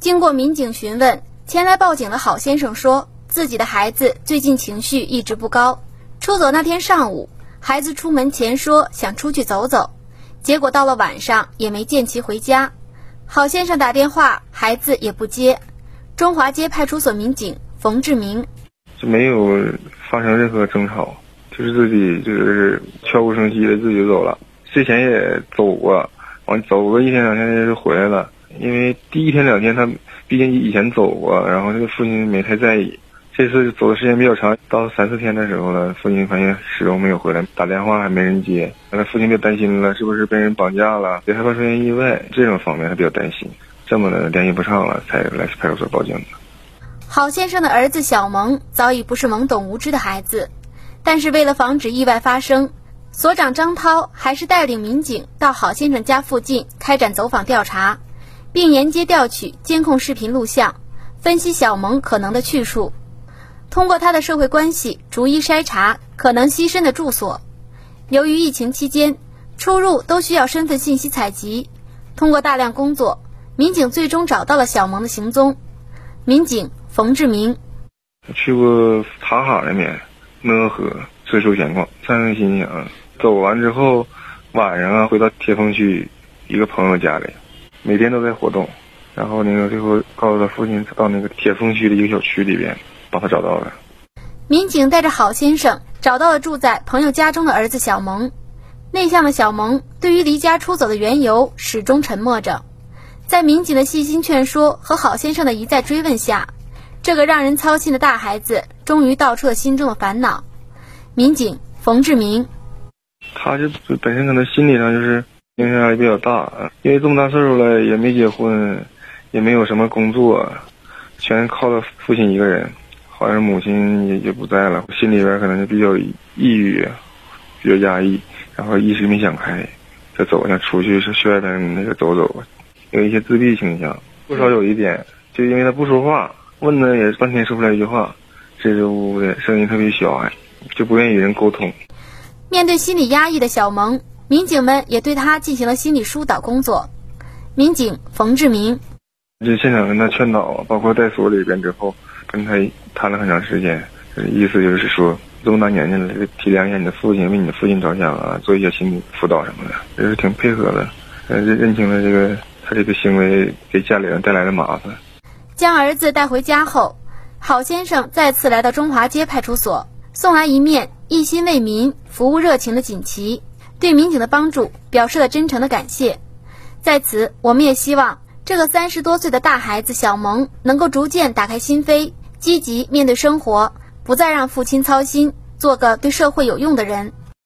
经过民警询问，前来报警的郝先生说，自己的孩子最近情绪一直不高。出走那天上午，孩子出门前说想出去走走，结果到了晚上也没见其回家。郝先生打电话，孩子也不接。中华街派出所民警冯志明，就没有发生任何争吵，就是自己就是悄无声息的自己走了。之前也走过，完走个一天两天就回来了。因为第一天两天他毕竟以前走过，然后这个父亲没太在意。这次走的时间比较长，到三四天的时候了，父亲发现始终没有回来，打电话还没人接，那父亲就担心了，是不是被人绑架了？也害怕出现意外，这种方面他比较担心。这么的联系不上了，才来派出所报警的。郝先生的儿子小萌早已不是懵懂无知的孩子，但是为了防止意外发生，所长张涛还是带领民警到郝先生家附近开展走访调查。并沿街调取监控视频录像，分析小萌可能的去处，通过他的社会关系逐一筛查可能栖身的住所。由于疫情期间出入都需要身份信息采集，通过大量工作，民警最终找到了小萌的行踪。民警冯志明去过塔哈那边，讷河追收闲逛，散散心啊。走完之后，晚上啊回到铁峰区一个朋友家里。每天都在活动，然后那个最后告诉他父亲到那个铁峰区的一个小区里边，把他找到了。民警带着郝先生找到了住在朋友家中的儿子小萌。内向的小萌对于离家出走的缘由始终沉默着。在民警的细心劝说和郝先生的一再追问下，这个让人操心的大孩子终于道出了心中的烦恼。民警冯志明，他就本身可能心理上就是。精神压力比较大，因为这么大岁数了也没结婚，也没有什么工作，全靠他父亲一个人，好像母亲也也不在了，心里边可能就比较抑郁，比较压抑，然后一时没想开，就走想出去是去外边那个走走，有一些自闭倾向，多少有一点，就因为他不说话，问的也半天说不出来一句话，支支吾吾的声音特别小，就不愿意与人沟通。面对心理压抑的小萌。民警们也对他进行了心理疏导工作。民警冯志明，就现场跟他劝导，包括在所里边之后，跟他谈了很长时间，意思就是说，这么大年纪了，体谅一下你的父亲，为你的父亲着想啊，做一些心理辅导什么的，也是挺配合的，认认清了这个他这个行为给家里人带来的麻烦。将儿子带回家后，郝先生再次来到中华街派出所，送来一面一心为民、服务热情的锦旗。对民警的帮助表示了真诚的感谢，在此，我们也希望这个三十多岁的大孩子小萌能够逐渐打开心扉，积极面对生活，不再让父亲操心，做个对社会有用的人。